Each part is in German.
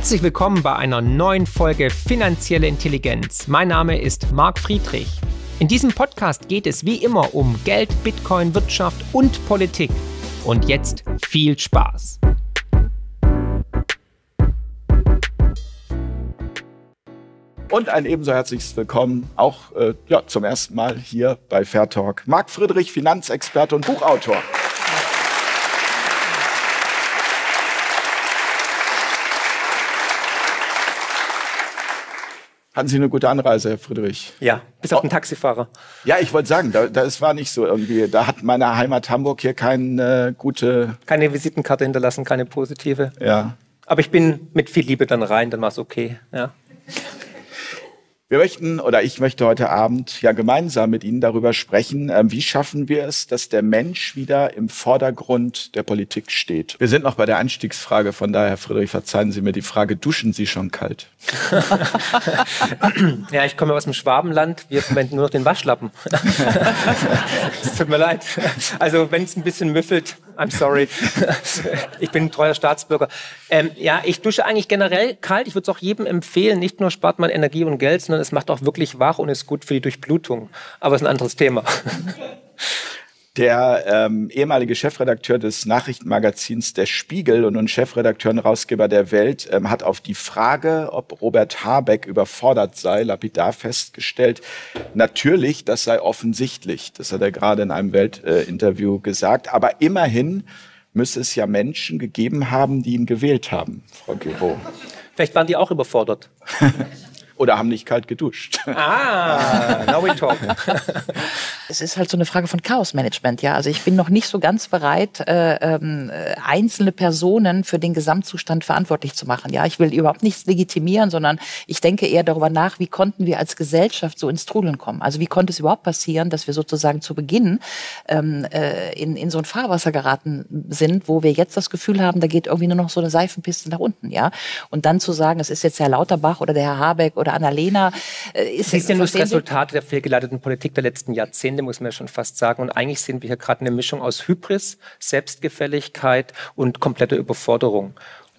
Herzlich willkommen bei einer neuen Folge Finanzielle Intelligenz. Mein Name ist Marc Friedrich. In diesem Podcast geht es wie immer um Geld, Bitcoin, Wirtschaft und Politik. Und jetzt viel Spaß. Und ein ebenso herzliches Willkommen auch äh, ja, zum ersten Mal hier bei Fair Talk. Marc Friedrich, Finanzexperte und Buchautor. Hatten Sie eine gute Anreise, Herr Friedrich? Ja, bis auf den Taxifahrer. Ja, ich wollte sagen, da, das war nicht so irgendwie. Da hat meine Heimat Hamburg hier keine gute. Keine Visitenkarte hinterlassen, keine positive. Ja. Aber ich bin mit viel Liebe dann rein, dann war es okay. Ja. Wir möchten oder ich möchte heute Abend ja gemeinsam mit Ihnen darüber sprechen, ähm, wie schaffen wir es, dass der Mensch wieder im Vordergrund der Politik steht. Wir sind noch bei der Einstiegsfrage, von daher, Herr Friedrich, verzeihen Sie mir die Frage, duschen Sie schon kalt? ja, ich komme aus dem Schwabenland, wir verwenden nur noch den Waschlappen. Es tut mir leid. Also wenn es ein bisschen müffelt, I'm sorry. Ich bin ein treuer Staatsbürger. Ähm, ja, ich dusche eigentlich generell kalt. Ich würde es auch jedem empfehlen. Nicht nur spart man Energie und Geld, sondern es macht auch wirklich wach und ist gut für die Durchblutung. Aber es ist ein anderes Thema. Der ähm, ehemalige Chefredakteur des Nachrichtenmagazins Der Spiegel und nun Chefredakteur und Herausgeber der Welt ähm, hat auf die Frage, ob Robert Habeck überfordert sei, lapidar festgestellt, natürlich, das sei offensichtlich. Das hat er gerade in einem Weltinterview äh, gesagt. Aber immerhin müsse es ja Menschen gegeben haben, die ihn gewählt haben, Frau Giro. Vielleicht waren die auch überfordert. oder haben nicht kalt geduscht. Ah, now we talk. es ist halt so eine Frage von Chaosmanagement, ja. Also ich bin noch nicht so ganz bereit, äh, äh, einzelne Personen für den Gesamtzustand verantwortlich zu machen. Ja, ich will überhaupt nichts legitimieren, sondern ich denke eher darüber nach, wie konnten wir als Gesellschaft so ins Trudeln kommen. Also wie konnte es überhaupt passieren, dass wir sozusagen zu Beginn ähm, äh, in, in so ein Fahrwasser geraten sind, wo wir jetzt das Gefühl haben, da geht irgendwie nur noch so eine Seifenpiste nach unten, ja. Und dann zu sagen, es ist jetzt Herr Lauterbach oder der Herr Habeck oder oder Annalena. Äh, ist das ist ja nur das Resultat der fehlgeleiteten Politik der letzten Jahrzehnte, muss man ja schon fast sagen. Und eigentlich sehen wir hier gerade eine Mischung aus Hybris, Selbstgefälligkeit und kompletter Überforderung.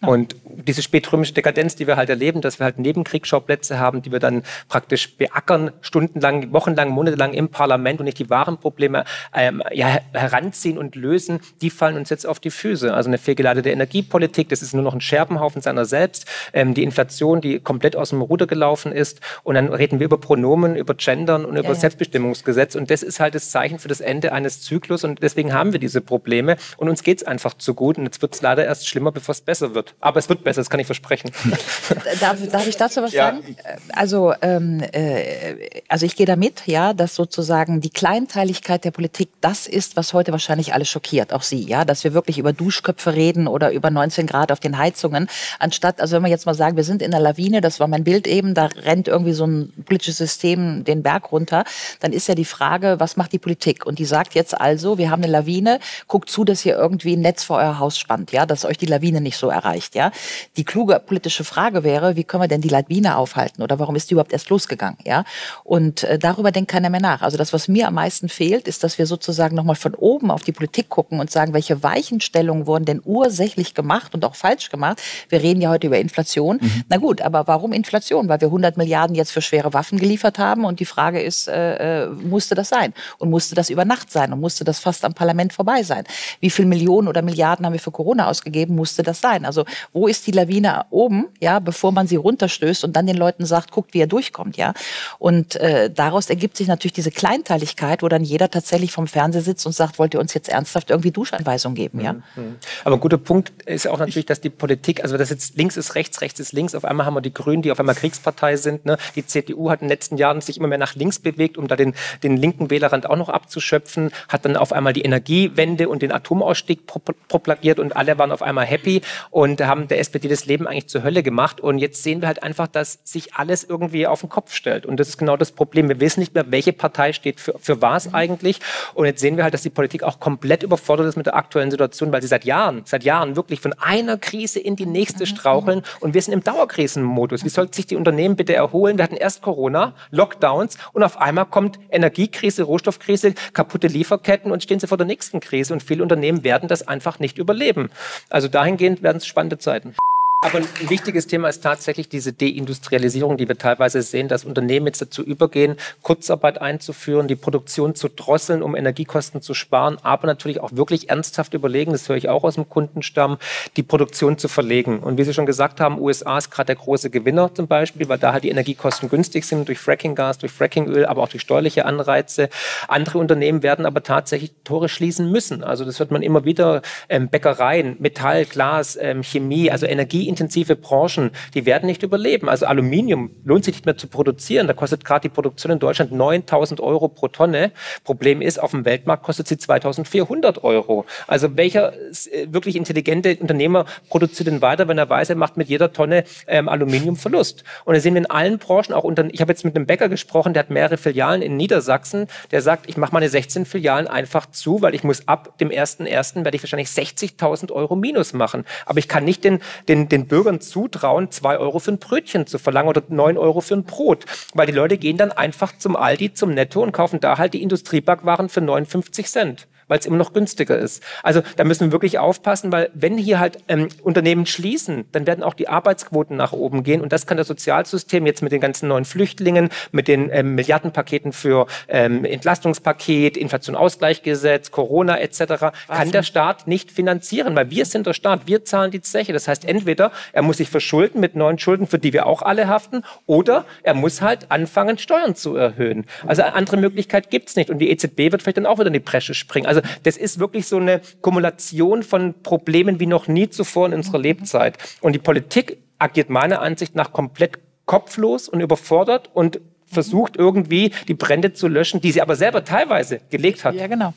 Und diese spätrömische Dekadenz, die wir halt erleben, dass wir halt Nebenkriegsschauplätze haben, die wir dann praktisch beackern, stundenlang, wochenlang, monatelang im Parlament und nicht die wahren Probleme ähm, ja, heranziehen und lösen, die fallen uns jetzt auf die Füße. Also eine fehlgeleitete Energiepolitik, das ist nur noch ein Scherbenhaufen seiner selbst. Ähm, die Inflation, die komplett aus dem Ruder gelaufen ist. Und dann reden wir über Pronomen, über Gendern und über ja, ja. Selbstbestimmungsgesetz. Und das ist halt das Zeichen für das Ende eines Zyklus. Und deswegen haben wir diese Probleme. Und uns geht's einfach zu gut. Und jetzt wird es leider erst schlimmer, bevor es besser wird. Aber es wird besser, das kann ich versprechen. darf, darf ich dazu was ja. sagen? Also, ähm, äh, also ich gehe damit, ja, dass sozusagen die Kleinteiligkeit der Politik das ist, was heute wahrscheinlich alle schockiert, auch Sie, ja, dass wir wirklich über Duschköpfe reden oder über 19 Grad auf den Heizungen, anstatt, also wenn wir jetzt mal sagen, wir sind in der Lawine, das war mein Bild eben, da rennt irgendwie so ein politisches System den Berg runter, dann ist ja die Frage, was macht die Politik? Und die sagt jetzt also, wir haben eine Lawine, guckt zu, dass ihr irgendwie ein Netz vor euer Haus spannt, ja, dass euch die Lawine nicht so erreicht erreicht. Ja, die kluge politische Frage wäre, wie können wir denn die Lawine aufhalten oder warum ist die überhaupt erst losgegangen? Ja, und äh, darüber denkt keiner mehr nach. Also das, was mir am meisten fehlt, ist, dass wir sozusagen nochmal von oben auf die Politik gucken und sagen, welche Weichenstellungen wurden denn ursächlich gemacht und auch falsch gemacht. Wir reden ja heute über Inflation. Mhm. Na gut, aber warum Inflation? Weil wir 100 Milliarden jetzt für schwere Waffen geliefert haben und die Frage ist, äh, äh, musste das sein? Und musste das über Nacht sein? Und musste das fast am Parlament vorbei sein? Wie viel Millionen oder Milliarden haben wir für Corona ausgegeben? Musste das sein? Also wo ist die Lawine oben, ja, bevor man sie runterstößt und dann den Leuten sagt, guckt, wie er durchkommt, ja. Und äh, daraus ergibt sich natürlich diese Kleinteiligkeit, wo dann jeder tatsächlich vom Fernseher sitzt und sagt, wollt ihr uns jetzt ernsthaft irgendwie Duschanweisungen geben, ja. Mhm. mhm. Aber ein guter Punkt ist auch natürlich, dass die Politik, also das jetzt links ist rechts, rechts ist links, auf einmal haben wir die Grünen, die auf einmal Kriegspartei sind, ne? Die CDU hat in den letzten Jahren sich immer mehr nach links bewegt, um da den, den linken Wählerrand auch noch abzuschöpfen, hat dann auf einmal die Energiewende und den Atomausstieg propagiert und alle waren auf einmal happy und haben der SPD das Leben eigentlich zur Hölle gemacht. Und jetzt sehen wir halt einfach, dass sich alles irgendwie auf den Kopf stellt. Und das ist genau das Problem. Wir wissen nicht mehr, welche Partei steht für, für was eigentlich. Und jetzt sehen wir halt, dass die Politik auch komplett überfordert ist mit der aktuellen Situation, weil sie seit Jahren, seit Jahren wirklich von einer Krise in die nächste straucheln. Und wir sind im Dauerkrisenmodus. Wie sollten sich die Unternehmen bitte erholen? Wir hatten erst Corona, Lockdowns und auf einmal kommt Energiekrise, Rohstoffkrise, kaputte Lieferketten und stehen sie vor der nächsten Krise. Und viele Unternehmen werden das einfach nicht überleben. Also dahingehend werden es spannende Zeiten. Aber ein wichtiges Thema ist tatsächlich diese Deindustrialisierung, die wir teilweise sehen, dass Unternehmen jetzt dazu übergehen, Kurzarbeit einzuführen, die Produktion zu drosseln, um Energiekosten zu sparen, aber natürlich auch wirklich ernsthaft überlegen, das höre ich auch aus dem Kundenstamm, die Produktion zu verlegen. Und wie Sie schon gesagt haben, USA ist gerade der große Gewinner zum Beispiel, weil da halt die Energiekosten günstig sind durch Frackinggas, durch Frackingöl, aber auch durch steuerliche Anreize. Andere Unternehmen werden aber tatsächlich Tore schließen müssen. Also das wird man immer wieder, ähm, Bäckereien, Metall, Glas, ähm, Chemie, also Energie energieintensive Branchen, die werden nicht überleben. Also Aluminium lohnt sich nicht mehr zu produzieren. Da kostet gerade die Produktion in Deutschland 9000 Euro pro Tonne. Problem ist, auf dem Weltmarkt kostet sie 2400 Euro. Also welcher äh, wirklich intelligente Unternehmer produziert denn weiter, wenn er weiß, er macht mit jeder Tonne ähm, Aluminium Verlust? Und da sehen wir in allen Branchen auch unter, ich habe jetzt mit einem Bäcker gesprochen, der hat mehrere Filialen in Niedersachsen, der sagt, ich mache meine 16 Filialen einfach zu, weil ich muss ab dem 1.1. werde ich wahrscheinlich 60.000 Euro Minus machen. Aber ich kann nicht den, den, den den Bürgern zutrauen, zwei Euro für ein Brötchen zu verlangen oder neun Euro für ein Brot. Weil die Leute gehen dann einfach zum Aldi, zum Netto und kaufen da halt die Industriebackwaren für 59 Cent weil es immer noch günstiger ist. Also da müssen wir wirklich aufpassen, weil wenn hier halt ähm, Unternehmen schließen, dann werden auch die Arbeitsquoten nach oben gehen und das kann das Sozialsystem jetzt mit den ganzen neuen Flüchtlingen, mit den ähm, Milliardenpaketen für ähm, Entlastungspaket, Inflationausgleichgesetz, Corona etc. kann der Staat nicht finanzieren, weil wir sind der Staat, wir zahlen die Zeche. Das heißt, entweder er muss sich verschulden mit neuen Schulden, für die wir auch alle haften, oder er muss halt anfangen, Steuern zu erhöhen. Also eine andere Möglichkeit gibt's nicht und die EZB wird vielleicht dann auch wieder in die Bresche springen. Also also das ist wirklich so eine Kumulation von Problemen wie noch nie zuvor in unserer Lebzeit. Und die Politik agiert meiner Ansicht nach komplett kopflos und überfordert und versucht irgendwie die Brände zu löschen, die sie aber selber teilweise gelegt hat. Ja, genau.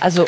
Also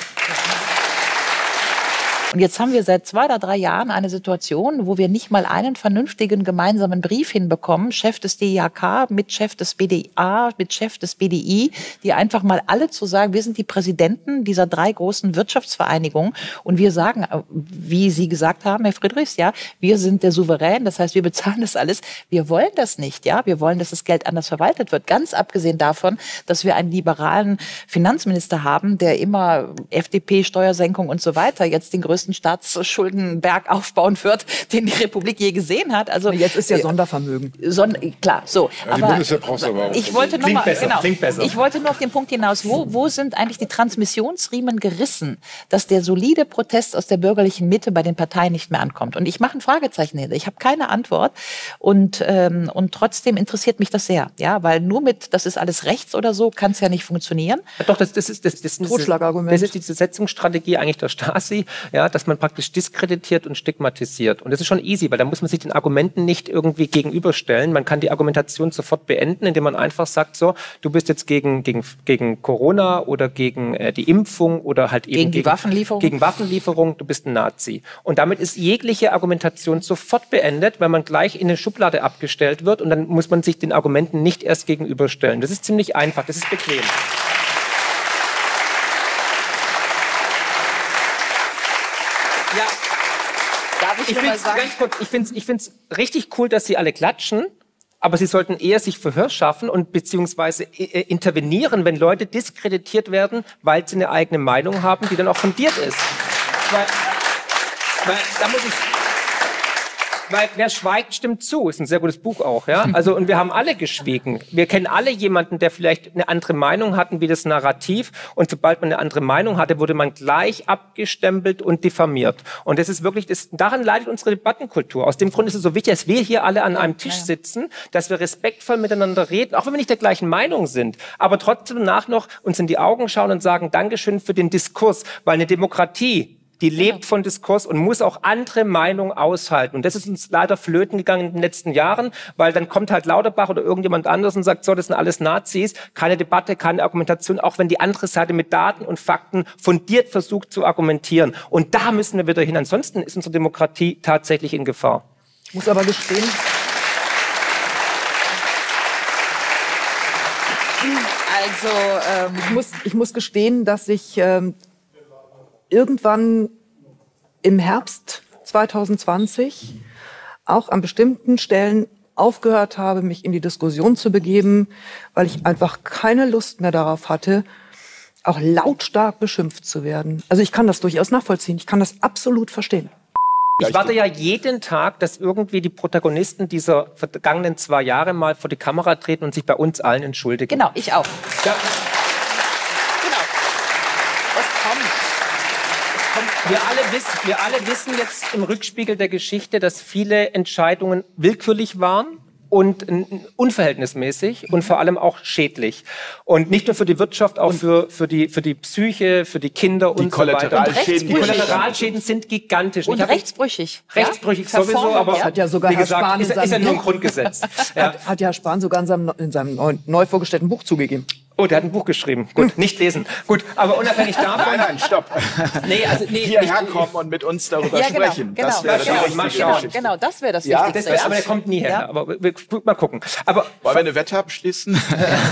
und jetzt haben wir seit zwei oder drei Jahren eine Situation, wo wir nicht mal einen vernünftigen gemeinsamen Brief hinbekommen, Chef des DIHK mit Chef des BDA, mit Chef des BDI, die einfach mal alle zu sagen, wir sind die Präsidenten dieser drei großen Wirtschaftsvereinigungen und wir sagen, wie Sie gesagt haben, Herr Friedrichs, ja, wir sind der Souverän, das heißt, wir bezahlen das alles. Wir wollen das nicht, ja, wir wollen, dass das Geld anders verwaltet wird. Ganz abgesehen davon, dass wir einen liberalen Finanzminister haben, der immer FDP, Steuersenkung und so weiter jetzt den größten größten Staatsschuldenberg aufbauen wird, den die Republik je gesehen hat. Also jetzt ist ja äh, Sondervermögen. Son klar, so. Ja, aber aber ich wollte noch mal, besser, genau, besser. ich wollte nur auf den Punkt hinaus, wo, wo sind eigentlich die Transmissionsriemen gerissen, dass der solide Protest aus der bürgerlichen Mitte bei den Parteien nicht mehr ankommt? Und ich mache ein Fragezeichen hinter. Ich habe keine Antwort und ähm, und trotzdem interessiert mich das sehr, ja, weil nur mit, das ist alles rechts oder so, kann es ja nicht funktionieren. Ja, doch, das, das ist das, das, das, das ist die Setzungsstrategie eigentlich der Stasi, ja, dass man praktisch diskreditiert und stigmatisiert. Und das ist schon easy, weil da muss man sich den Argumenten nicht irgendwie gegenüberstellen. Man kann die Argumentation sofort beenden, indem man einfach sagt, so, du bist jetzt gegen, gegen, gegen Corona oder gegen äh, die Impfung oder halt eben gegen die gegen, Waffenlieferung. Gegen Waffenlieferung, du bist ein Nazi. Und damit ist jegliche Argumentation sofort beendet, weil man gleich in eine Schublade abgestellt wird und dann muss man sich den Argumenten nicht erst gegenüberstellen. Das ist ziemlich einfach, das ist bequem. Ich finde es ganz kurz, ich finde ich find's richtig cool, dass Sie alle klatschen. Aber sie sollten eher sich Verhör schaffen und beziehungsweise äh, äh, intervenieren, wenn Leute diskreditiert werden, weil sie eine eigene Meinung haben, die dann auch fundiert ist. Weil, weil da muss ich weil wer schweigt, stimmt zu. Ist ein sehr gutes Buch auch, ja. Also und wir haben alle geschwiegen. Wir kennen alle jemanden, der vielleicht eine andere Meinung hatten wie das Narrativ. Und sobald man eine andere Meinung hatte, wurde man gleich abgestempelt und diffamiert. Und das ist wirklich, das, daran leidet unsere Debattenkultur. Aus dem Grund ist es so wichtig, dass wir hier alle an einem Tisch sitzen, dass wir respektvoll miteinander reden, auch wenn wir nicht der gleichen Meinung sind, aber trotzdem nach noch uns in die Augen schauen und sagen Dankeschön für den Diskurs, weil eine Demokratie die lebt von Diskurs und muss auch andere Meinungen aushalten. Und das ist uns leider flöten gegangen in den letzten Jahren, weil dann kommt halt Lauterbach oder irgendjemand anderes und sagt, so, das sind alles Nazis. Keine Debatte, keine Argumentation, auch wenn die andere Seite mit Daten und Fakten fundiert versucht zu argumentieren. Und da müssen wir wieder hin. Ansonsten ist unsere Demokratie tatsächlich in Gefahr. Ich muss aber gestehen, Also ähm, ich, muss, ich muss gestehen, dass ich ähm, irgendwann im Herbst 2020 auch an bestimmten Stellen aufgehört habe, mich in die Diskussion zu begeben, weil ich einfach keine Lust mehr darauf hatte, auch lautstark beschimpft zu werden. Also ich kann das durchaus nachvollziehen. Ich kann das absolut verstehen. Ich warte ja jeden Tag, dass irgendwie die Protagonisten dieser vergangenen zwei Jahre mal vor die Kamera treten und sich bei uns allen entschuldigen. Genau, ich auch. Ja. Genau. Es kommt. Es kommt. Wir alle, wissen, wir alle wissen jetzt im Rückspiegel der Geschichte, dass viele Entscheidungen willkürlich waren und unverhältnismäßig und vor allem auch schädlich. Und nicht nur für die Wirtschaft, auch für, für, die, für die Psyche, für die Kinder die und so weiter. Und die Kollateralschäden sind gigantisch. Und rechtsbrüchig. Rechtsbrüchig ja? sowieso, aber ja. hat ja sogar Herr gesagt, Spahn ist, ist ja nur ein Grundgesetz. ja. Hat, hat ja Spahn sogar in seinem, in seinem neu, neu vorgestellten Buch zugegeben. Oh, der hat ein Buch geschrieben. Gut, nicht lesen. Gut, aber unabhängig davon. Nein, nein, stopp. Nee, also, nee, Hierher kommen und mit uns darüber ja, genau, sprechen. Genau, das wäre das genau, Geschichte. genau, das wäre das ja, Wichtigste. Das aber der kommt nie her. Ja. Aber wir, mal gucken. Aber, Wollen wir eine Wette abschließen?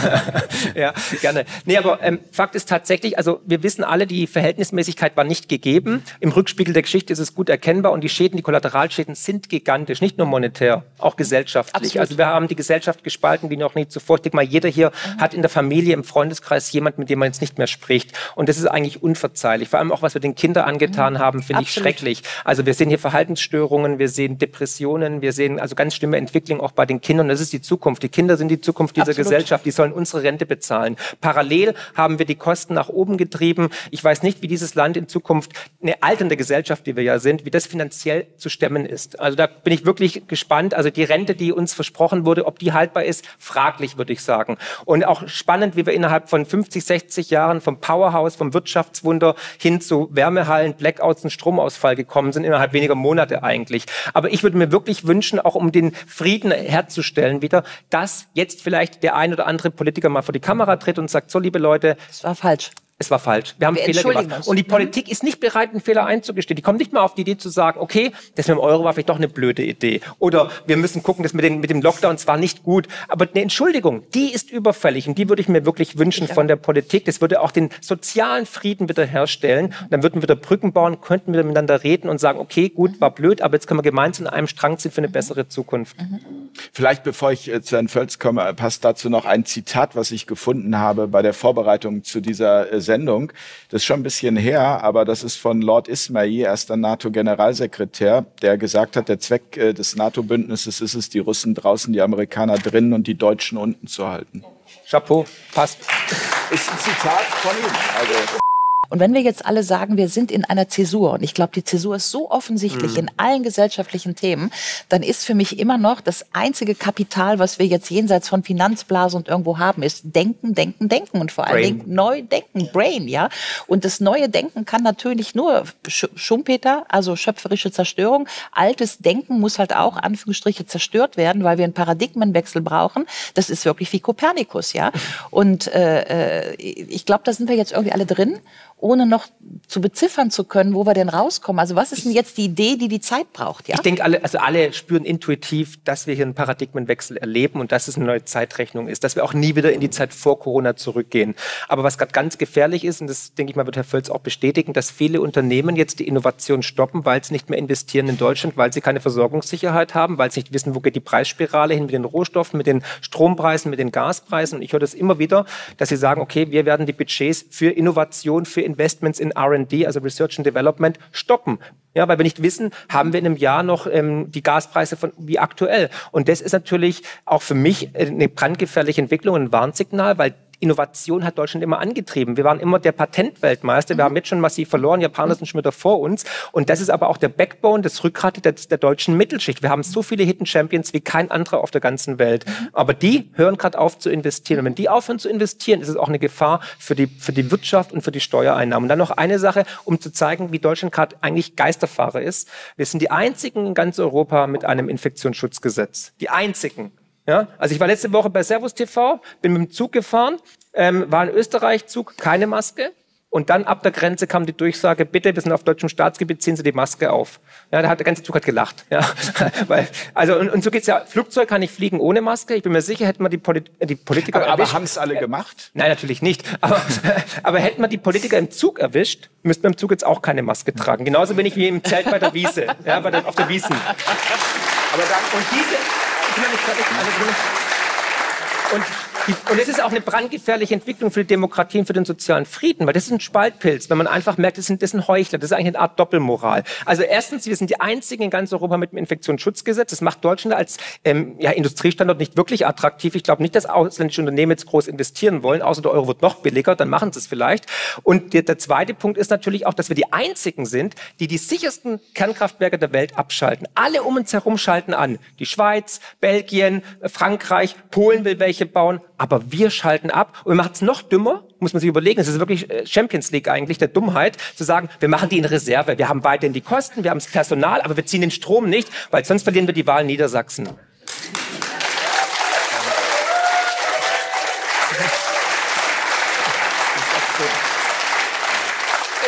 ja, gerne. Nee, aber ähm, Fakt ist tatsächlich, also wir wissen alle, die Verhältnismäßigkeit war nicht gegeben. Im Rückspiegel der Geschichte ist es gut erkennbar und die Schäden, die Kollateralschäden sind gigantisch, nicht nur monetär, auch gesellschaftlich. Absolut. Also wir haben die Gesellschaft gespalten wie noch nie zuvor. Ich denke mal, jeder hier mhm. hat in der Familie im Freundeskreis jemand, mit dem man jetzt nicht mehr spricht. Und das ist eigentlich unverzeihlich. Vor allem auch, was wir den Kindern angetan mhm. haben, finde ich schrecklich. Also wir sehen hier Verhaltensstörungen, wir sehen Depressionen, wir sehen also ganz schlimme Entwicklungen auch bei den Kindern. Das ist die Zukunft. Die Kinder sind die Zukunft dieser Absolut. Gesellschaft. Die sollen unsere Rente bezahlen. Parallel haben wir die Kosten nach oben getrieben. Ich weiß nicht, wie dieses Land in Zukunft, eine alternde Gesellschaft, die wir ja sind, wie das finanziell zu stemmen ist. Also da bin ich wirklich gespannt. Also die Rente, die uns versprochen wurde, ob die haltbar ist, fraglich, würde ich sagen. Und auch spannend, wie wir innerhalb von 50, 60 Jahren vom Powerhouse, vom Wirtschaftswunder hin zu Wärmehallen, Blackouts und Stromausfall gekommen sind, innerhalb weniger Monate eigentlich. Aber ich würde mir wirklich wünschen, auch um den Frieden herzustellen wieder, dass jetzt vielleicht der ein oder andere Politiker mal vor die Kamera tritt und sagt, so liebe Leute, das war falsch es war falsch. Wir haben wir Fehler gemacht. Uns. Und die Politik mhm. ist nicht bereit, einen Fehler einzugestehen. Die kommt nicht mal auf die Idee zu sagen, okay, das mit dem Euro war vielleicht doch eine blöde Idee. Oder wir müssen gucken, das mit, den, mit dem Lockdown zwar nicht gut. Aber eine Entschuldigung, die ist überfällig. Und die würde ich mir wirklich wünschen ja. von der Politik. Das würde auch den sozialen Frieden wiederherstellen. Und dann würden wir wieder Brücken bauen, könnten wir miteinander reden und sagen, okay, gut, war blöd, aber jetzt können wir gemeinsam in einem Strang ziehen für eine bessere Zukunft. Mhm. Vielleicht, bevor ich äh, zu Herrn Völz komme, passt dazu noch ein Zitat, was ich gefunden habe bei der Vorbereitung zu dieser äh, Sendung. Das ist schon ein bisschen her, aber das ist von Lord Ismail, erster NATO-Generalsekretär, der gesagt hat, der Zweck äh, des NATO-Bündnisses ist es, die Russen draußen, die Amerikaner drinnen und die Deutschen unten zu halten. Chapeau, passt. Ist ein Zitat von ihm. Also. Und wenn wir jetzt alle sagen, wir sind in einer Zäsur, und ich glaube, die Zäsur ist so offensichtlich mhm. in allen gesellschaftlichen Themen, dann ist für mich immer noch das einzige Kapital, was wir jetzt jenseits von Finanzblasen und irgendwo haben, ist Denken, Denken, Denken und vor allen Dingen neu denken, Brain, ja. Und das neue Denken kann natürlich nur Schumpeter, also schöpferische Zerstörung. Altes Denken muss halt auch, Anführungsstriche, zerstört werden, weil wir einen Paradigmenwechsel brauchen. Das ist wirklich wie Kopernikus, ja. Und äh, äh ich glaube, da sind wir jetzt irgendwie alle drin ohne noch zu beziffern zu können, wo wir denn rauskommen. Also was ist denn jetzt die Idee, die die Zeit braucht? Ja? Ich denke, alle, also alle spüren intuitiv, dass wir hier einen Paradigmenwechsel erleben und dass es eine neue Zeitrechnung ist, dass wir auch nie wieder in die Zeit vor Corona zurückgehen. Aber was gerade ganz gefährlich ist, und das denke ich mal, wird Herr Völz auch bestätigen, dass viele Unternehmen jetzt die Innovation stoppen, weil sie nicht mehr investieren in Deutschland, weil sie keine Versorgungssicherheit haben, weil sie nicht wissen, wo geht die Preisspirale hin mit den Rohstoffen, mit den Strompreisen, mit den Gaspreisen. Und ich höre das immer wieder, dass sie sagen, okay, wir werden die Budgets für Innovation, für Investments in R&D, also Research and Development, stoppen. Ja, weil wir nicht wissen, haben wir in einem Jahr noch ähm, die Gaspreise von wie aktuell. Und das ist natürlich auch für mich eine brandgefährliche Entwicklung, ein Warnsignal, weil Innovation hat Deutschland immer angetrieben. Wir waren immer der Patentweltmeister. Wir mhm. haben jetzt schon massiv verloren. Japaner sind schon wieder vor uns. Und das ist aber auch der Backbone, das Rückgrat der, der deutschen Mittelschicht. Wir haben so viele Hidden Champions wie kein anderer auf der ganzen Welt. Mhm. Aber die hören gerade auf zu investieren. Und wenn die aufhören zu investieren, ist es auch eine Gefahr für die, für die Wirtschaft und für die Steuereinnahmen. Und dann noch eine Sache, um zu zeigen, wie Deutschland gerade eigentlich Geisterfahrer ist. Wir sind die einzigen in ganz Europa mit einem Infektionsschutzgesetz. Die einzigen. Ja, also ich war letzte Woche bei Servus TV, bin mit dem Zug gefahren, ähm, war in Österreich Zug, keine Maske. Und dann ab der Grenze kam die Durchsage, bitte, wir sind auf deutschem Staatsgebiet, ziehen Sie die Maske auf. Ja, da hat der ganze Zug hat gelacht. Ja, weil, also und, und so geht's ja. Flugzeug kann ich fliegen ohne Maske. Ich bin mir sicher, hätten wir die, Polit die Politiker. Aber, aber haben es alle gemacht? Nein, natürlich nicht. Aber, aber hätten wir die Politiker im Zug erwischt, müssten wir im Zug jetzt auch keine Maske tragen. Genauso wenig wie im Zelt bei der Wiese, ja, bei der, auf der Wiesen. Aber dann und diese ich bin noch nicht fertig. Also, und und es ist auch eine brandgefährliche Entwicklung für die Demokratie und für den sozialen Frieden, weil das ist ein Spaltpilz, wenn man einfach merkt, das sind, das sind Heuchler, das ist eigentlich eine Art Doppelmoral. Also erstens, wir sind die einzigen in ganz Europa mit dem Infektionsschutzgesetz. Das macht Deutschland als ähm, ja, Industriestandort nicht wirklich attraktiv. Ich glaube nicht, dass ausländische Unternehmen jetzt groß investieren wollen, außer der Euro wird noch billiger, dann machen sie es vielleicht. Und der, der zweite Punkt ist natürlich auch, dass wir die einzigen sind, die die sichersten Kernkraftwerke der Welt abschalten. Alle um uns herum schalten an. Die Schweiz, Belgien, Frankreich, Polen will welche bauen, aber wir schalten ab und wir machen es noch dümmer, muss man sich überlegen, es ist wirklich äh, Champions League eigentlich, der Dummheit, zu sagen, wir machen die in Reserve, wir haben weiterhin die Kosten, wir haben das Personal, aber wir ziehen den Strom nicht, weil sonst verlieren wir die Wahl in Niedersachsen.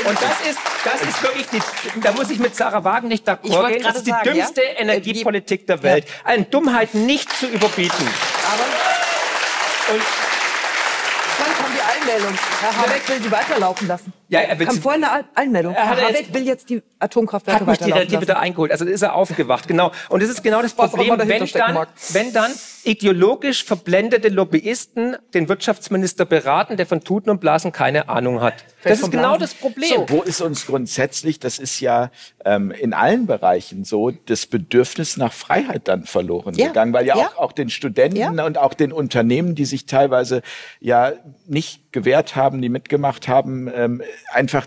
Und das ist, das ist wirklich die, da muss ich mit Sarah Wagen nicht d'accord gehen. Das ist die sagen, dümmste ja? Energiepolitik der Welt. Eine Dummheit nicht zu überbieten. Aber, und Wann kommt die Einmeldung? Herr Habeck will sie weiterlaufen lassen. Ja, er will kam vorhin eine Einmeldung. Herr Habeck will jetzt die Atomkraftwerke hat mich die Relative wieder eingeholt. Also ist er aufgewacht, genau. Und das ist genau das Problem, wenn dann, wenn dann ideologisch verblendete Lobbyisten den Wirtschaftsminister beraten, der von Tuten und Blasen keine Ahnung hat. Das ist genau das Problem. So, wo ist uns grundsätzlich, das ist ja ähm, in allen Bereichen so, das Bedürfnis nach Freiheit dann verloren ja. gegangen, weil ja, ja. Auch, auch den Studenten ja. und auch den Unternehmen, die sich teilweise ja nicht gewehrt haben, die mitgemacht haben, ähm, einfach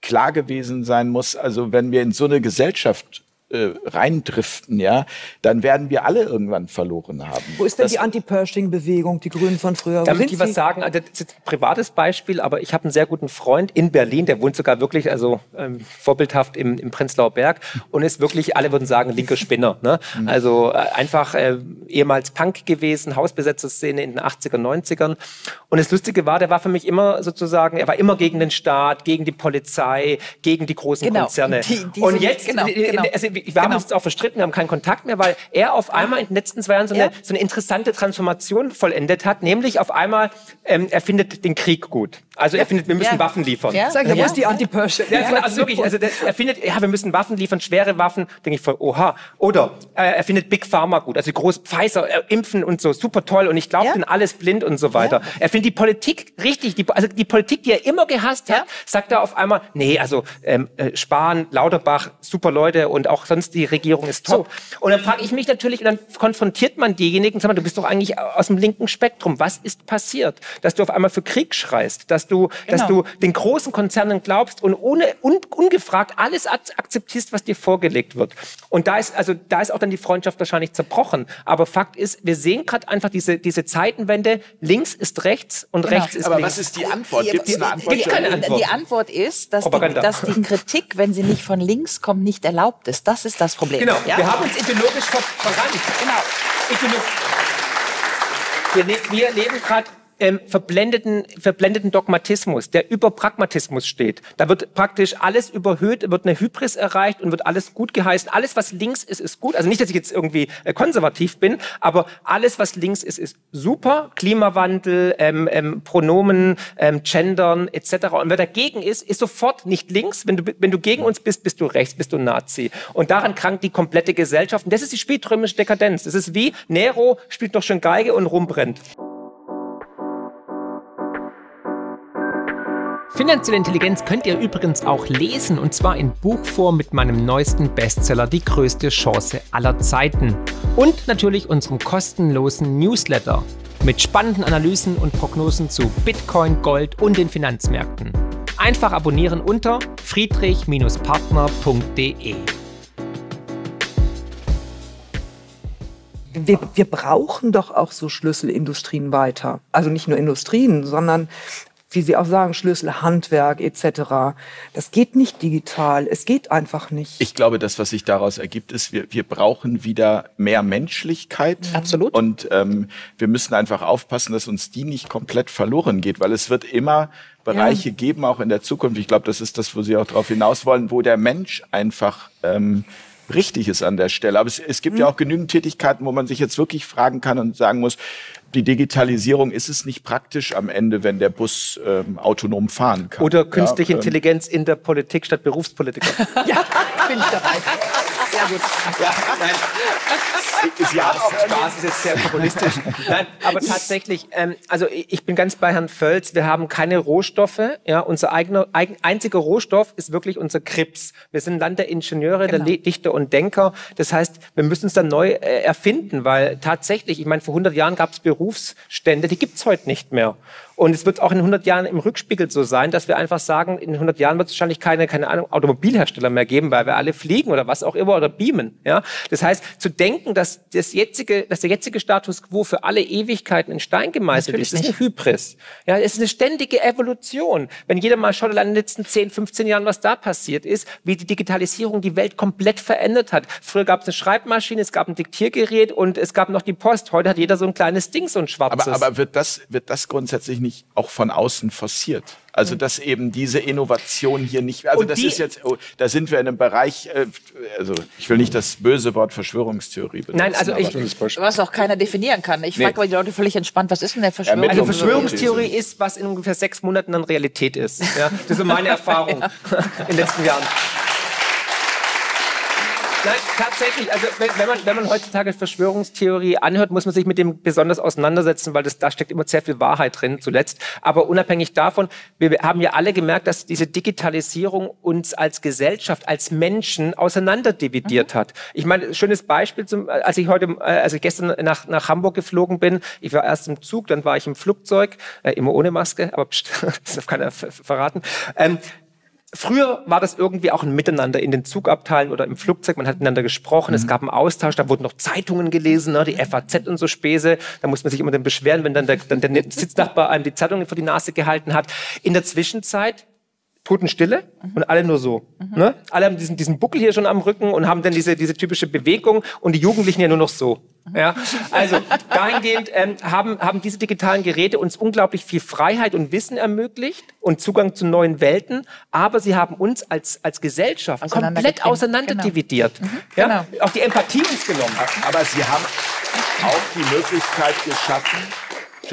klar gewesen sein muss, also wenn wir in so eine Gesellschaft äh, reindriften, ja, dann werden wir alle irgendwann verloren haben. Wo ist denn das, die Anti-Pershing-Bewegung, die Grünen von früher? Da möchte ich was sagen. Also, das ist ein privates Beispiel, aber ich habe einen sehr guten Freund in Berlin, der wohnt sogar wirklich, also ähm, vorbildhaft im, im Prenzlauer Berg und ist wirklich, alle würden sagen, linker Spinner. Ne? Mhm. Also äh, einfach äh, ehemals Punk gewesen, Hausbesetzerszene in den 80er, 90ern. Und das Lustige war, der war für mich immer sozusagen, er war immer gegen den Staat, gegen die Polizei, gegen die großen genau. Konzerne. Die, die und jetzt, genau, genau. Also, wir haben genau. uns auch verstritten, wir haben keinen Kontakt mehr, weil er auf einmal in den letzten zwei Jahren so, eine, so eine interessante Transformation vollendet hat, nämlich auf einmal, ähm, er findet den Krieg gut. Also er findet, wir müssen ja. Waffen liefern. Ja. Sag, ja. wo ist die Anti-Pershing? Ja, also wirklich, also der, er findet, ja, wir müssen Waffen liefern, schwere Waffen, denke ich voll, oha. Oder äh, er findet Big Pharma gut, also groß Pfizer, äh, impfen und so, super toll und ich glaube, ja. bin alles blind und so weiter. Ja. Er findet die Politik richtig, die, also die Politik, die er immer gehasst hat, sagt er auf einmal, nee, also ähm, äh, Spahn, Lauterbach, super Leute und auch sonst die Regierung ist top. So. Und dann frage ich mich natürlich, und dann konfrontiert man diejenigen, sag mal, du bist doch eigentlich aus dem linken Spektrum. Was ist passiert? Dass du auf einmal für Krieg schreist, dass du, genau. dass du den großen Konzernen glaubst und ohne un, ungefragt alles akzeptierst, was dir vorgelegt wird. Und da ist also da ist auch dann die Freundschaft wahrscheinlich zerbrochen. Aber Fakt ist, wir sehen gerade einfach diese diese Zeitenwende. Links ist rechts und genau. rechts ist Aber links. was ist die Antwort? Gibt es eine Antwort? Keine Antwort. Die Antwort ist, dass die, dass die Kritik, wenn sie nicht von links kommt, nicht erlaubt ist. Das ist das Problem. Genau. Ja? Wir haben uns ideologisch ver verrannt. Genau. Ideolo wir, wir leben gerade ähm, verblendeten, verblendeten Dogmatismus, der über Pragmatismus steht. Da wird praktisch alles überhöht, wird eine Hybris erreicht und wird alles gut geheißen. Alles, was links ist, ist gut. Also nicht, dass ich jetzt irgendwie äh, konservativ bin, aber alles, was links ist, ist super. Klimawandel, ähm, ähm, Pronomen, ähm, Gendern etc. Und wer dagegen ist, ist sofort nicht links. Wenn du, wenn du gegen uns bist, bist du rechts, bist du Nazi. Und daran krankt die komplette Gesellschaft. Und das ist die spätrömische Dekadenz. Das ist wie Nero spielt noch schön Geige und rumbrennt. Finanzielle Intelligenz könnt ihr übrigens auch lesen und zwar in Buchform mit meinem neuesten Bestseller Die größte Chance aller Zeiten und natürlich unserem kostenlosen Newsletter mit spannenden Analysen und Prognosen zu Bitcoin, Gold und den Finanzmärkten. Einfach abonnieren unter friedrich-partner.de. Wir, wir, brauchen doch auch so Schlüsselindustrien weiter. Also nicht nur Industrien, sondern wie Sie auch sagen, Schlüssel, Handwerk etc. Das geht nicht digital. Es geht einfach nicht. Ich glaube, das, was sich daraus ergibt, ist, wir, wir brauchen wieder mehr Menschlichkeit. Mhm. Absolut. Und ähm, wir müssen einfach aufpassen, dass uns die nicht komplett verloren geht, weil es wird immer Bereiche ja. geben, auch in der Zukunft. Ich glaube, das ist das, wo Sie auch darauf hinaus wollen, wo der Mensch einfach ähm, richtig ist an der Stelle. Aber es, es gibt mhm. ja auch genügend Tätigkeiten, wo man sich jetzt wirklich fragen kann und sagen muss, die Digitalisierung ist es nicht praktisch am Ende, wenn der Bus ähm, autonom fahren kann. Oder künstliche ja, ähm, Intelligenz in der Politik statt Berufspolitiker. ja, bin ich dabei. Sehr gut. Ja, nein. Auch Spaß, ist jetzt sehr populistisch. Nein, aber tatsächlich, ähm, also ich bin ganz bei Herrn Völz. Wir haben keine Rohstoffe. Ja, unser eigener, eigen, einziger Rohstoff ist wirklich unser Krips. Wir sind Land der Ingenieure, genau. der Dichter und Denker. Das heißt, wir müssen uns dann neu äh, erfinden, weil tatsächlich, ich meine, vor 100 Jahren gab es Berufsstände, die gibt's heute nicht mehr. Und es wird auch in 100 Jahren im Rückspiegel so sein, dass wir einfach sagen, in 100 Jahren wird es wahrscheinlich keine, keine Ahnung, Automobilhersteller mehr geben, weil wir alle fliegen oder was auch immer oder beamen. Ja? Das heißt, zu denken, dass, das jetzige, dass der jetzige Status quo für alle Ewigkeiten in Stein gemeißelt Natürlich ist, ist eine Hybris. Ja, es ist eine ständige Evolution. Wenn jeder mal schaut, in den letzten 10, 15 Jahren, was da passiert ist, wie die Digitalisierung die Welt komplett verändert hat. Früher gab es eine Schreibmaschine, es gab ein Diktiergerät und es gab noch die Post. Heute hat jeder so ein kleines Ding, so ein schwarzes. Aber, aber wird, das, wird das grundsätzlich nicht nicht auch von außen forciert. Also dass eben diese Innovation hier nicht, also das ist jetzt, oh, da sind wir in einem Bereich, äh, also ich will nicht das böse Wort Verschwörungstheorie benutzen. Nein, also ich, was auch keiner definieren kann. Ich nee. frage mal die Leute völlig entspannt, was ist denn der Verschwörung? Also Verschwörungstheorie ist, was in ungefähr sechs Monaten dann Realität ist. Ja? Das ist meine Erfahrung in den letzten Jahren. Nein, tatsächlich. Also wenn, wenn, man, wenn man heutzutage Verschwörungstheorie anhört, muss man sich mit dem besonders auseinandersetzen, weil das, da steckt immer sehr viel Wahrheit drin zuletzt. Aber unabhängig davon, wir haben ja alle gemerkt, dass diese Digitalisierung uns als Gesellschaft, als Menschen auseinanderdividiert mhm. hat. Ich meine, schönes Beispiel, zum, als ich heute, als ich gestern nach, nach Hamburg geflogen bin, ich war erst im Zug, dann war ich im Flugzeug, äh, immer ohne Maske, aber pst, das darf keiner verraten. Ähm, Früher war das irgendwie auch ein Miteinander in den Zugabteilen oder im Flugzeug. Man hat miteinander gesprochen, mhm. es gab einen Austausch, da wurden noch Zeitungen gelesen, ne, die FAZ und so Späße. Da muss man sich immer dann beschweren, wenn dann der, dann der Sitznachbar einem die Zeitungen vor die Nase gehalten hat. In der Zwischenzeit Totenstille mhm. und alle nur so. Mhm. Ne? Alle haben diesen, diesen Buckel hier schon am Rücken und haben dann diese, diese typische Bewegung und die Jugendlichen ja nur noch so. Ja, also dahingehend ähm, haben, haben diese digitalen Geräte uns unglaublich viel Freiheit und Wissen ermöglicht und Zugang zu neuen Welten, aber sie haben uns als, als Gesellschaft komplett auseinanderdividiert. Genau. Mhm, ja? Genau. Auch die Empathie uns genommen. Aber sie haben auch die Möglichkeit geschaffen,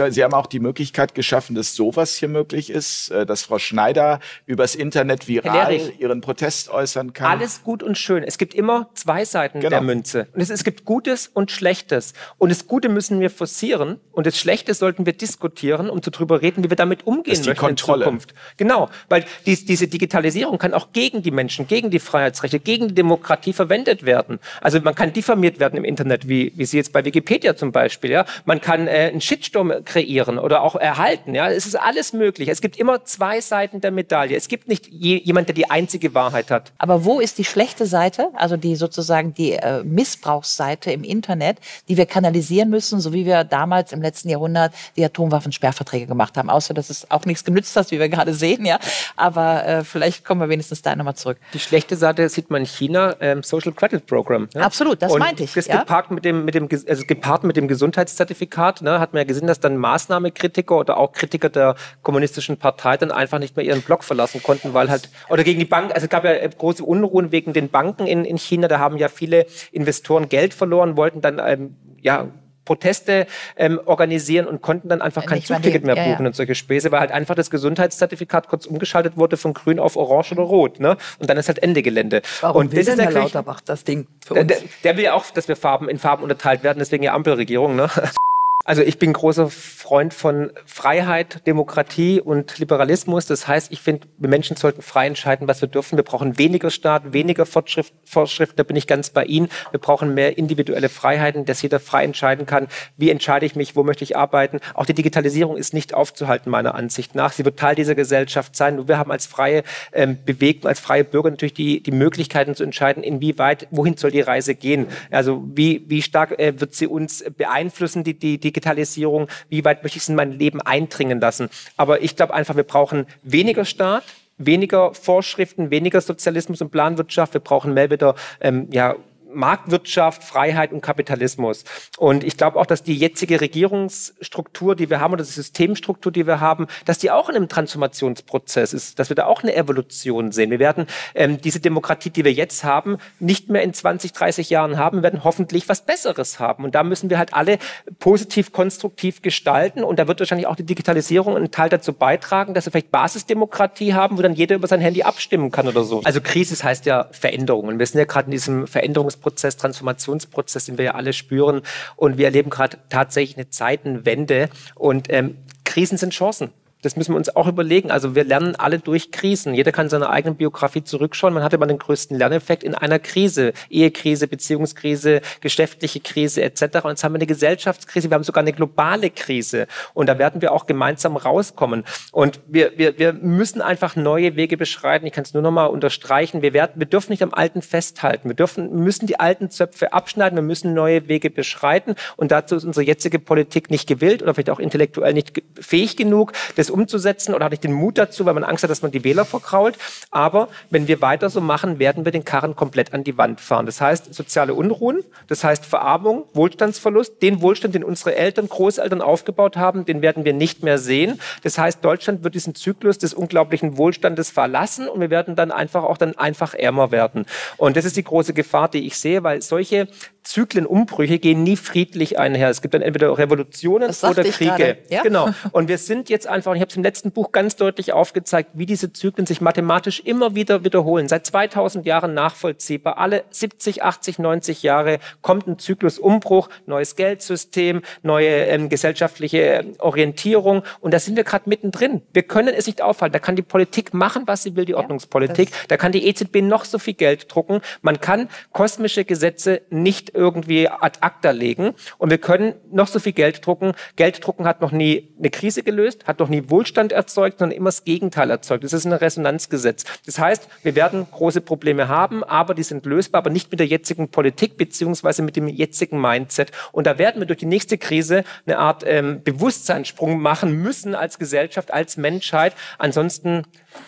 Sie haben auch die Möglichkeit geschaffen, dass sowas hier möglich ist, äh, dass Frau Schneider übers Internet viral ihren Protest äußern kann. Alles gut und schön. Es gibt immer zwei Seiten genau. der Münze. Und es, es, gibt Gutes und Schlechtes. Und das Gute müssen wir forcieren und das Schlechte sollten wir diskutieren, um zu drüber reden, wie wir damit umgehen möchten Kontrolle. in Zukunft. Genau, weil dies, diese Digitalisierung kann auch gegen die Menschen, gegen die Freiheitsrechte, gegen die Demokratie verwendet werden. Also man kann diffamiert werden im Internet, wie, wie Sie jetzt bei Wikipedia zum Beispiel. Ja, man kann äh, einen Shitstorm kreieren oder auch erhalten. Ja, es ist alles möglich. Es gibt immer zwei Seiten der Medaille. Es gibt nicht je, jemand, der die einzige Wahrheit hat. Aber wo ist die schlechte Seite, also die sozusagen die äh, Missbrauchsseite im Internet, die wir kanalisieren müssen, so wie wir damals im letzten Jahrhundert die Atomwaffensperrverträge gemacht haben. Außer dass es auch nichts genützt hat, wie wir gerade sehen, ja. Aber äh, vielleicht kommen wir wenigstens da nochmal zurück. Die schlechte Seite sieht man in China, ähm, Social Credit Program. Ja? Absolut, das Und meinte ich. Das ja? gepaart mit dem, mit dem, also gepaart mit dem Gesundheitszertifikat, ne, hat man ja gesehen, dass dann Maßnahmekritiker oder auch Kritiker der kommunistischen Partei dann einfach nicht mehr ihren Blog verlassen konnten, weil halt, oder gegen die Bank, also es gab ja äh, große Unruhen wegen den Banken in, in China, da haben ja viele Investoren Geld verloren, wollten dann ähm, ja Proteste ähm, organisieren und konnten dann einfach kein Zugticket mehr buchen ja, ja. und solche Späße, weil halt einfach das Gesundheitszertifikat kurz umgeschaltet wurde von grün auf orange oder rot. Ne? Und dann ist halt Ende Gelände. Warum und will das denn Herr Lauterbach das Ding für uns? Der, der, will ja auch, dass wir Farben in Farben unterteilt werden, deswegen ja Ampelregierung. Ne? Also ich bin großer Freund von Freiheit, Demokratie und Liberalismus. Das heißt, ich finde, wir Menschen sollten frei entscheiden, was wir dürfen. Wir brauchen weniger Staat, weniger Fortschrift, Vorschriften. Da bin ich ganz bei Ihnen. Wir brauchen mehr individuelle Freiheiten, dass jeder frei entscheiden kann, wie entscheide ich mich, wo möchte ich arbeiten. Auch die Digitalisierung ist nicht aufzuhalten, meiner Ansicht nach. Sie wird Teil dieser Gesellschaft sein. Nur wir haben als freie ähm, Bewegten, als freie Bürger natürlich die, die Möglichkeiten zu entscheiden, inwieweit, wohin soll die Reise gehen. Also wie, wie stark äh, wird sie uns beeinflussen, die, die, die Digitalisierung, wie weit möchte ich es in mein Leben eindringen lassen. Aber ich glaube einfach, wir brauchen weniger Staat, weniger Vorschriften, weniger Sozialismus und Planwirtschaft. Wir brauchen mehr wieder ähm, ja, Marktwirtschaft, Freiheit und Kapitalismus. Und ich glaube auch, dass die jetzige Regierungsstruktur, die wir haben, oder die Systemstruktur, die wir haben, dass die auch in einem Transformationsprozess ist, dass wir da auch eine Evolution sehen. Wir werden ähm, diese Demokratie, die wir jetzt haben, nicht mehr in 20, 30 Jahren haben. Wir werden hoffentlich was Besseres haben. Und da müssen wir halt alle positiv, konstruktiv gestalten. Und da wird wahrscheinlich auch die Digitalisierung einen Teil dazu beitragen, dass wir vielleicht Basisdemokratie haben, wo dann jeder über sein Handy abstimmen kann oder so. Also Krise heißt ja Veränderung. Und wir sind ja gerade in diesem Veränderungsprozess, Transformationsprozess, den wir ja alle spüren. Und wir erleben gerade tatsächlich eine Zeitenwende. Und ähm, Krisen sind Chancen. Das müssen wir uns auch überlegen. Also wir lernen alle durch Krisen. Jeder kann seine eigene Biografie zurückschauen. Man hatte mal den größten Lerneffekt in einer Krise. Ehekrise, Beziehungskrise, geschäftliche Krise etc. Und jetzt haben wir eine Gesellschaftskrise. Wir haben sogar eine globale Krise. Und da werden wir auch gemeinsam rauskommen. Und wir, wir, wir müssen einfach neue Wege beschreiten. Ich kann es nur noch mal unterstreichen. Wir, werden, wir dürfen nicht am Alten festhalten. Wir dürfen, müssen die alten Zöpfe abschneiden. Wir müssen neue Wege beschreiten. Und dazu ist unsere jetzige Politik nicht gewillt oder vielleicht auch intellektuell nicht fähig genug, das umzusetzen oder hatte ich den Mut dazu, weil man Angst hat, dass man die Wähler verkrault. Aber wenn wir weiter so machen, werden wir den Karren komplett an die Wand fahren. Das heißt soziale Unruhen, das heißt Verarmung, Wohlstandsverlust. Den Wohlstand, den unsere Eltern, Großeltern aufgebaut haben, den werden wir nicht mehr sehen. Das heißt, Deutschland wird diesen Zyklus des unglaublichen Wohlstandes verlassen und wir werden dann einfach auch dann einfach ärmer werden. Und das ist die große Gefahr, die ich sehe, weil solche Zyklenumbrüche gehen nie friedlich einher. Es gibt dann entweder Revolutionen oder Kriege. Ja? Genau. Und wir sind jetzt einfach, ich habe es im letzten Buch ganz deutlich aufgezeigt, wie diese Zyklen sich mathematisch immer wieder wiederholen. Seit 2000 Jahren nachvollziehbar. Alle 70, 80, 90 Jahre kommt ein Zyklusumbruch, neues Geldsystem, neue ähm, gesellschaftliche ähm, Orientierung. Und da sind wir gerade mittendrin. Wir können es nicht aufhalten. Da kann die Politik machen, was sie will, die ja, Ordnungspolitik. Da kann die EZB noch so viel Geld drucken. Man kann kosmische Gesetze nicht irgendwie ad acta legen. Und wir können noch so viel Geld drucken. Geld drucken hat noch nie eine Krise gelöst, hat noch nie Wohlstand erzeugt, sondern immer das Gegenteil erzeugt. Das ist ein Resonanzgesetz. Das heißt, wir werden große Probleme haben, aber die sind lösbar, aber nicht mit der jetzigen Politik beziehungsweise mit dem jetzigen Mindset. Und da werden wir durch die nächste Krise eine Art ähm, Bewusstseinssprung machen müssen als Gesellschaft, als Menschheit. Ansonsten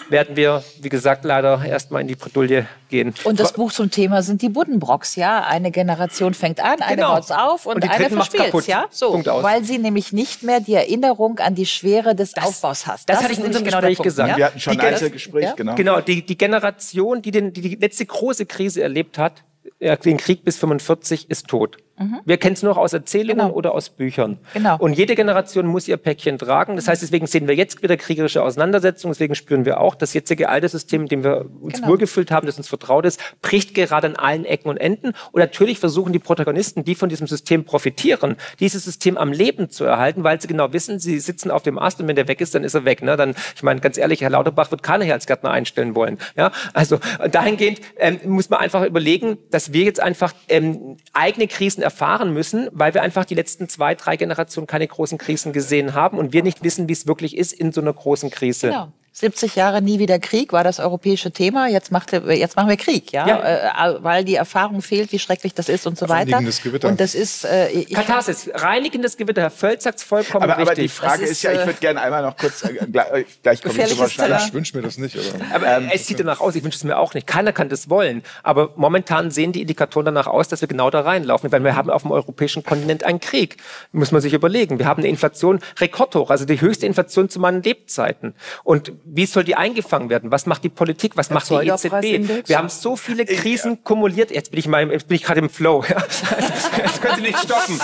werden wir, wie gesagt, leider erstmal in die Bredouille gehen. Und das Buch zum Thema sind die Buddenbrocks, ja. Eine Generation fängt an, eine genau. baut's auf und, und eine verspielt, ja. So, weil sie nämlich nicht mehr die Erinnerung an die Schwere des das, Aufbaus hast. Das, das hatte ich in unserem genau Gespräch gesagt. Ja? Wir hatten schon ein Einzelgespräch, ja? genau. Genau, die, die Generation, die, den, die die letzte große Krise erlebt hat, den Krieg bis 45 ist tot. Mhm. Wir kennen es nur aus Erzählungen genau. oder aus Büchern. Genau. Und jede Generation muss ihr Päckchen tragen. Das heißt, deswegen sehen wir jetzt wieder kriegerische Auseinandersetzungen. Deswegen spüren wir auch, das jetzige alte System, in dem wir uns genau. wohlgefühlt haben, das uns vertraut ist, bricht gerade an allen Ecken und Enden. Und natürlich versuchen die Protagonisten, die von diesem System profitieren, dieses System am Leben zu erhalten, weil sie genau wissen, sie sitzen auf dem Ast und wenn der weg ist, dann ist er weg. Ne? Dann, ich meine, ganz ehrlich, Herr Lauterbach wird keiner Herzgärtner einstellen wollen. Ja? Also dahingehend ähm, muss man einfach überlegen, dass wir jetzt einfach ähm, eigene Krisen erfahren müssen, weil wir einfach die letzten zwei, drei Generationen keine großen Krisen gesehen haben und wir nicht wissen, wie es wirklich ist in so einer großen Krise. Genau. 70 Jahre nie wieder Krieg war das europäische Thema. Jetzt, macht, jetzt machen wir Krieg, ja, ja. Äh, weil die Erfahrung fehlt, wie schrecklich das ist und so weiter. Reinigendes Gewitter. Und das ist äh, Katharsis, reinigendes Gewitter. Herr Völz sagt es vollkommen aber, richtig. Aber die Frage ist, ist, ja, ich würde gerne einmal noch kurz äh, gleich, gleich komme ich zum Schneider. Ich wünsche mir das nicht. Aber, aber ähm, es sieht danach aus. Ich wünsche es mir auch nicht. Keiner kann das wollen. Aber momentan sehen die Indikatoren danach aus, dass wir genau da reinlaufen. Weil wir haben auf dem europäischen Kontinent einen Krieg. Muss man sich überlegen. Wir haben eine Inflation rekordhoch, also die höchste Inflation zu meinen Lebzeiten. Und wie soll die eingeführt angefangen werden. Was macht die Politik? Was macht die EZB? Wir haben so viele Krisen kumuliert. Jetzt bin ich mal, jetzt bin ich gerade im Flow. Jetzt können Sie nicht stoppen.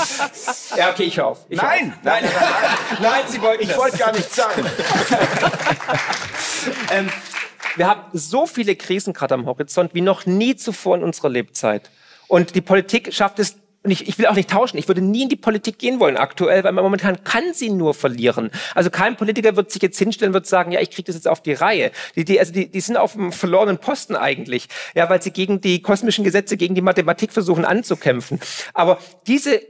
Ja, okay, ich höre auf. Ich nein, auf. nein, nein, nein, nein, Sie wollten Ich wollte gar nichts sagen. ähm, wir haben so viele Krisen gerade am Horizont wie noch nie zuvor in unserer Lebzeit. Und die Politik schafft es und ich, ich will auch nicht tauschen. Ich würde nie in die Politik gehen wollen aktuell, weil man momentan kann sie nur verlieren. Also kein Politiker wird sich jetzt hinstellen, wird sagen, ja, ich kriege das jetzt auf die Reihe. Die, die, also die, die sind auf einem verlorenen Posten eigentlich, ja, weil sie gegen die kosmischen Gesetze, gegen die Mathematik versuchen anzukämpfen. Aber diese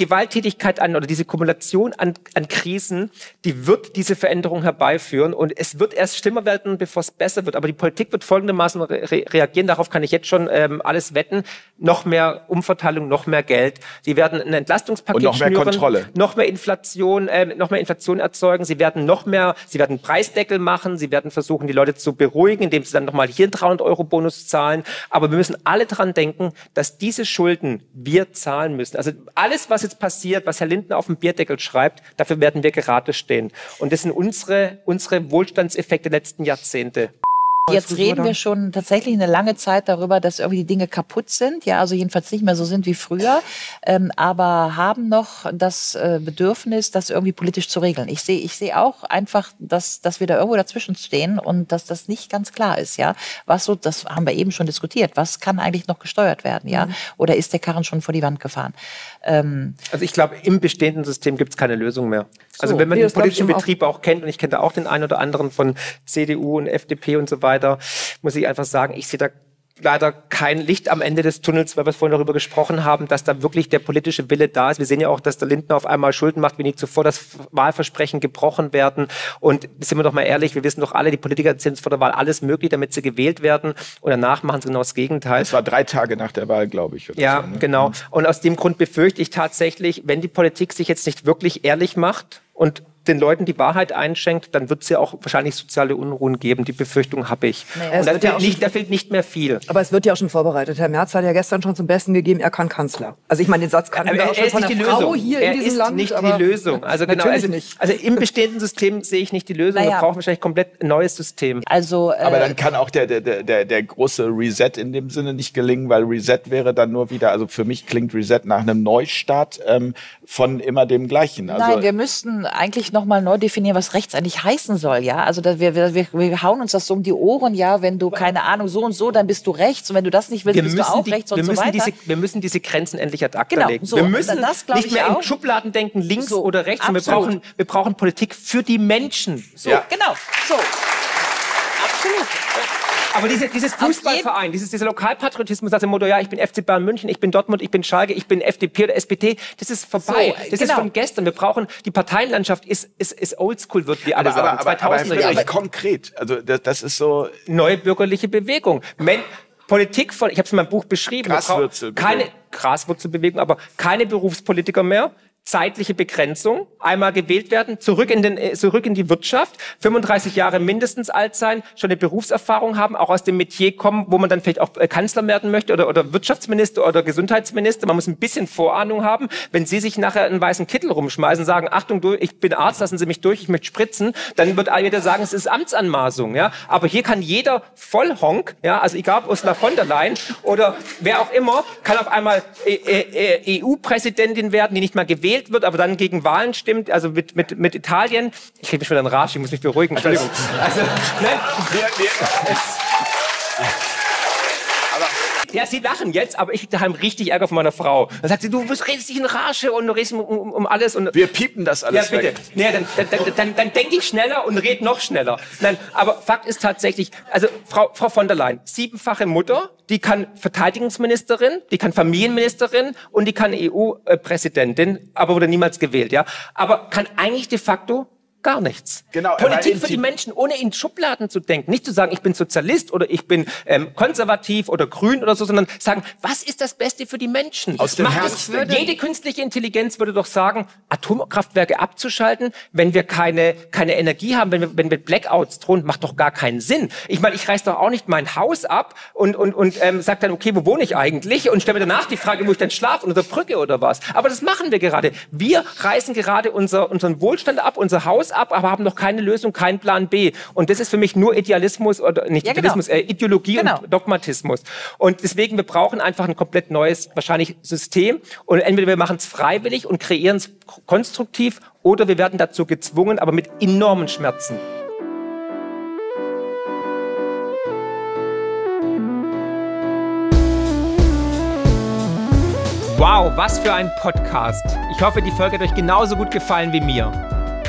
Gewalttätigkeit an oder diese Kumulation an, an Krisen, die wird diese Veränderung herbeiführen und es wird erst schlimmer werden, bevor es besser wird. Aber die Politik wird folgendermaßen re reagieren, darauf kann ich jetzt schon ähm, alles wetten, noch mehr Umverteilung, noch mehr Geld. Sie werden ein Entlastungspaket und noch mehr schnüren, Kontrolle. noch mehr Inflation, äh, noch mehr Inflation erzeugen. Sie werden noch mehr, sie werden Preisdeckel machen, sie werden versuchen, die Leute zu beruhigen, indem sie dann nochmal hier einen 300 Euro Bonus zahlen. Aber wir müssen alle dran denken, dass diese Schulden wir zahlen müssen. Also alles, was jetzt passiert, was Herr Lindner auf dem Bierdeckel schreibt, dafür werden wir gerade stehen. Und das sind unsere, unsere Wohlstandseffekte der letzten Jahrzehnte. Jetzt reden wir schon tatsächlich eine lange Zeit darüber, dass irgendwie die Dinge kaputt sind, ja, also jedenfalls nicht mehr so sind wie früher, ähm, aber haben noch das äh, Bedürfnis, das irgendwie politisch zu regeln. Ich sehe, ich sehe auch einfach, dass, dass wir da irgendwo dazwischen stehen und dass das nicht ganz klar ist, ja. Was so, das haben wir eben schon diskutiert. Was kann eigentlich noch gesteuert werden, ja? Mhm. Oder ist der Karren schon vor die Wand gefahren? Ähm, also ich glaube, im bestehenden System gibt es keine Lösung mehr. Also wenn man den politischen Betrieb auch kennt und ich kenne da auch den einen oder anderen von CDU und FDP und so weiter, muss ich einfach sagen, ich sehe da leider kein Licht am Ende des Tunnels, weil wir vorhin darüber gesprochen haben, dass da wirklich der politische Wille da ist. Wir sehen ja auch, dass der Lindner auf einmal Schulden macht, wie nie zuvor, dass Wahlversprechen gebrochen werden. Und sind wir doch mal ehrlich, wir wissen doch alle, die Politiker sind vor der Wahl alles möglich, damit sie gewählt werden. Und danach machen sie genau das Gegenteil. Das war drei Tage nach der Wahl, glaube ich. ja, so, ne? genau. Mhm. Und aus dem Grund befürchte ich tatsächlich, wenn die Politik sich jetzt nicht wirklich ehrlich macht und den Leuten die Wahrheit einschenkt, dann wird es ja auch wahrscheinlich soziale Unruhen geben. Die Befürchtung habe ich. Naja, und da fehlt, ja nicht, da fehlt nicht mehr viel. Aber es wird ja auch schon vorbereitet. Herr Merz hat ja gestern schon zum Besten gegeben, er kann Kanzler. Also ich meine, den Satz kann er, er, er ist nicht die Lösung. hier er in diesem ist Land. nicht die Lösung. Also genau, also, also, im bestehenden System sehe ich nicht die Lösung. Naja. Wir brauchen wahrscheinlich komplett ein neues System. Also, äh, Aber dann kann auch der, der, der, der große Reset in dem Sinne nicht gelingen, weil Reset wäre dann nur wieder, also für mich klingt Reset nach einem Neustart ähm, von immer dem Gleichen. Also, Nein, wir müssten eigentlich nochmal neu definieren, was rechts eigentlich heißen soll, ja. Also wir, wir, wir hauen uns das so um die Ohren, ja. Wenn du keine Ahnung so und so, dann bist du rechts und wenn du das nicht willst, wir bist du auch die, rechts und so weiter. Diese, wir müssen diese Grenzen endlich ad acta genau, legen. So, wir müssen das, nicht mehr in Schubladen denken, links so, oder rechts. Wir brauchen, wir brauchen Politik für die Menschen. So, ja. genau. So. Absolut. Aber diese, dieses Fußballverein, dieses, dieser Lokalpatriotismus nach dem Motto, ja, ich bin FC Bayern München, ich bin Dortmund, ich bin Schalke, ich bin FDP oder SPD, das ist vorbei. So, das genau. ist von gestern. Wir brauchen, die Parteienlandschaft ist, ist, ist oldschool, wird wie alle aber, sagen. Aber, aber, aber, aber konkret. Also das, das ist so... Neue bürgerliche Bewegung. Men Politik von, ich habe es in meinem Buch beschrieben, Graswurzelbewegung. keine Graswurzelbewegung, aber keine Berufspolitiker mehr, zeitliche Begrenzung, einmal gewählt werden, zurück in, den, äh, zurück in die Wirtschaft, 35 Jahre mindestens alt sein, schon eine Berufserfahrung haben, auch aus dem Metier kommen, wo man dann vielleicht auch äh, Kanzler werden möchte oder, oder Wirtschaftsminister oder Gesundheitsminister. Man muss ein bisschen Vorahnung haben. Wenn Sie sich nachher einen weißen Kittel rumschmeißen, sagen, Achtung, ich bin Arzt, lassen Sie mich durch, ich möchte spritzen, dann wird jeder sagen, es ist Amtsanmaßung. Ja? Aber hier kann jeder Vollhonk, ja, also egal ob Ursula von der Leyen oder wer auch immer, kann auf einmal äh, EU-Präsidentin werden, die nicht mal gewählt gewählt wird, aber dann gegen Wahlen stimmt, also mit, mit, mit Italien. Ich kriege mich wieder in Rage, ich muss mich beruhigen. Entschuldigung. Also, nein, wir, wir, ja, sie lachen jetzt, aber ich daheim richtig Ärger von meiner Frau. Dann sagt sie, du redest dich in Rage und du redest um, um, um alles. Und Wir piepen das alles ja, bitte. weg. Nee, dann, dann, dann, dann, dann denke ich schneller und red noch schneller. Nein, aber Fakt ist tatsächlich, also Frau, Frau von der Leyen, siebenfache Mutter, die kann Verteidigungsministerin, die kann Familienministerin und die kann EU-Präsidentin, aber wurde niemals gewählt, ja. Aber kann eigentlich de facto gar nichts. Genau, Politik für die Menschen, ohne in Schubladen zu denken. Nicht zu sagen, ich bin Sozialist oder ich bin ähm, konservativ oder grün oder so, sondern sagen, was ist das Beste für die Menschen? Aus dem Herzen. Würde, jede künstliche Intelligenz würde doch sagen, Atomkraftwerke abzuschalten, wenn wir keine, keine Energie haben, wenn wir, wenn wir Blackouts drohen, macht doch gar keinen Sinn. Ich meine, ich reiß doch auch nicht mein Haus ab und, und, und ähm, sag dann, okay, wo wohne ich eigentlich? Und stelle mir danach die Frage, wo ich dann schlafe, unter Brücke oder was. Aber das machen wir gerade. Wir reißen gerade unser, unseren Wohlstand ab, unser Haus ab, aber haben noch keine Lösung, keinen Plan B. Und das ist für mich nur Idealismus oder nicht ja, Idealismus, genau. äh, Ideologie genau. und Dogmatismus. Und deswegen, wir brauchen einfach ein komplett neues, wahrscheinlich System. Und entweder wir machen es freiwillig und kreieren es konstruktiv oder wir werden dazu gezwungen, aber mit enormen Schmerzen. Wow, was für ein Podcast. Ich hoffe, die Folge hat euch genauso gut gefallen wie mir.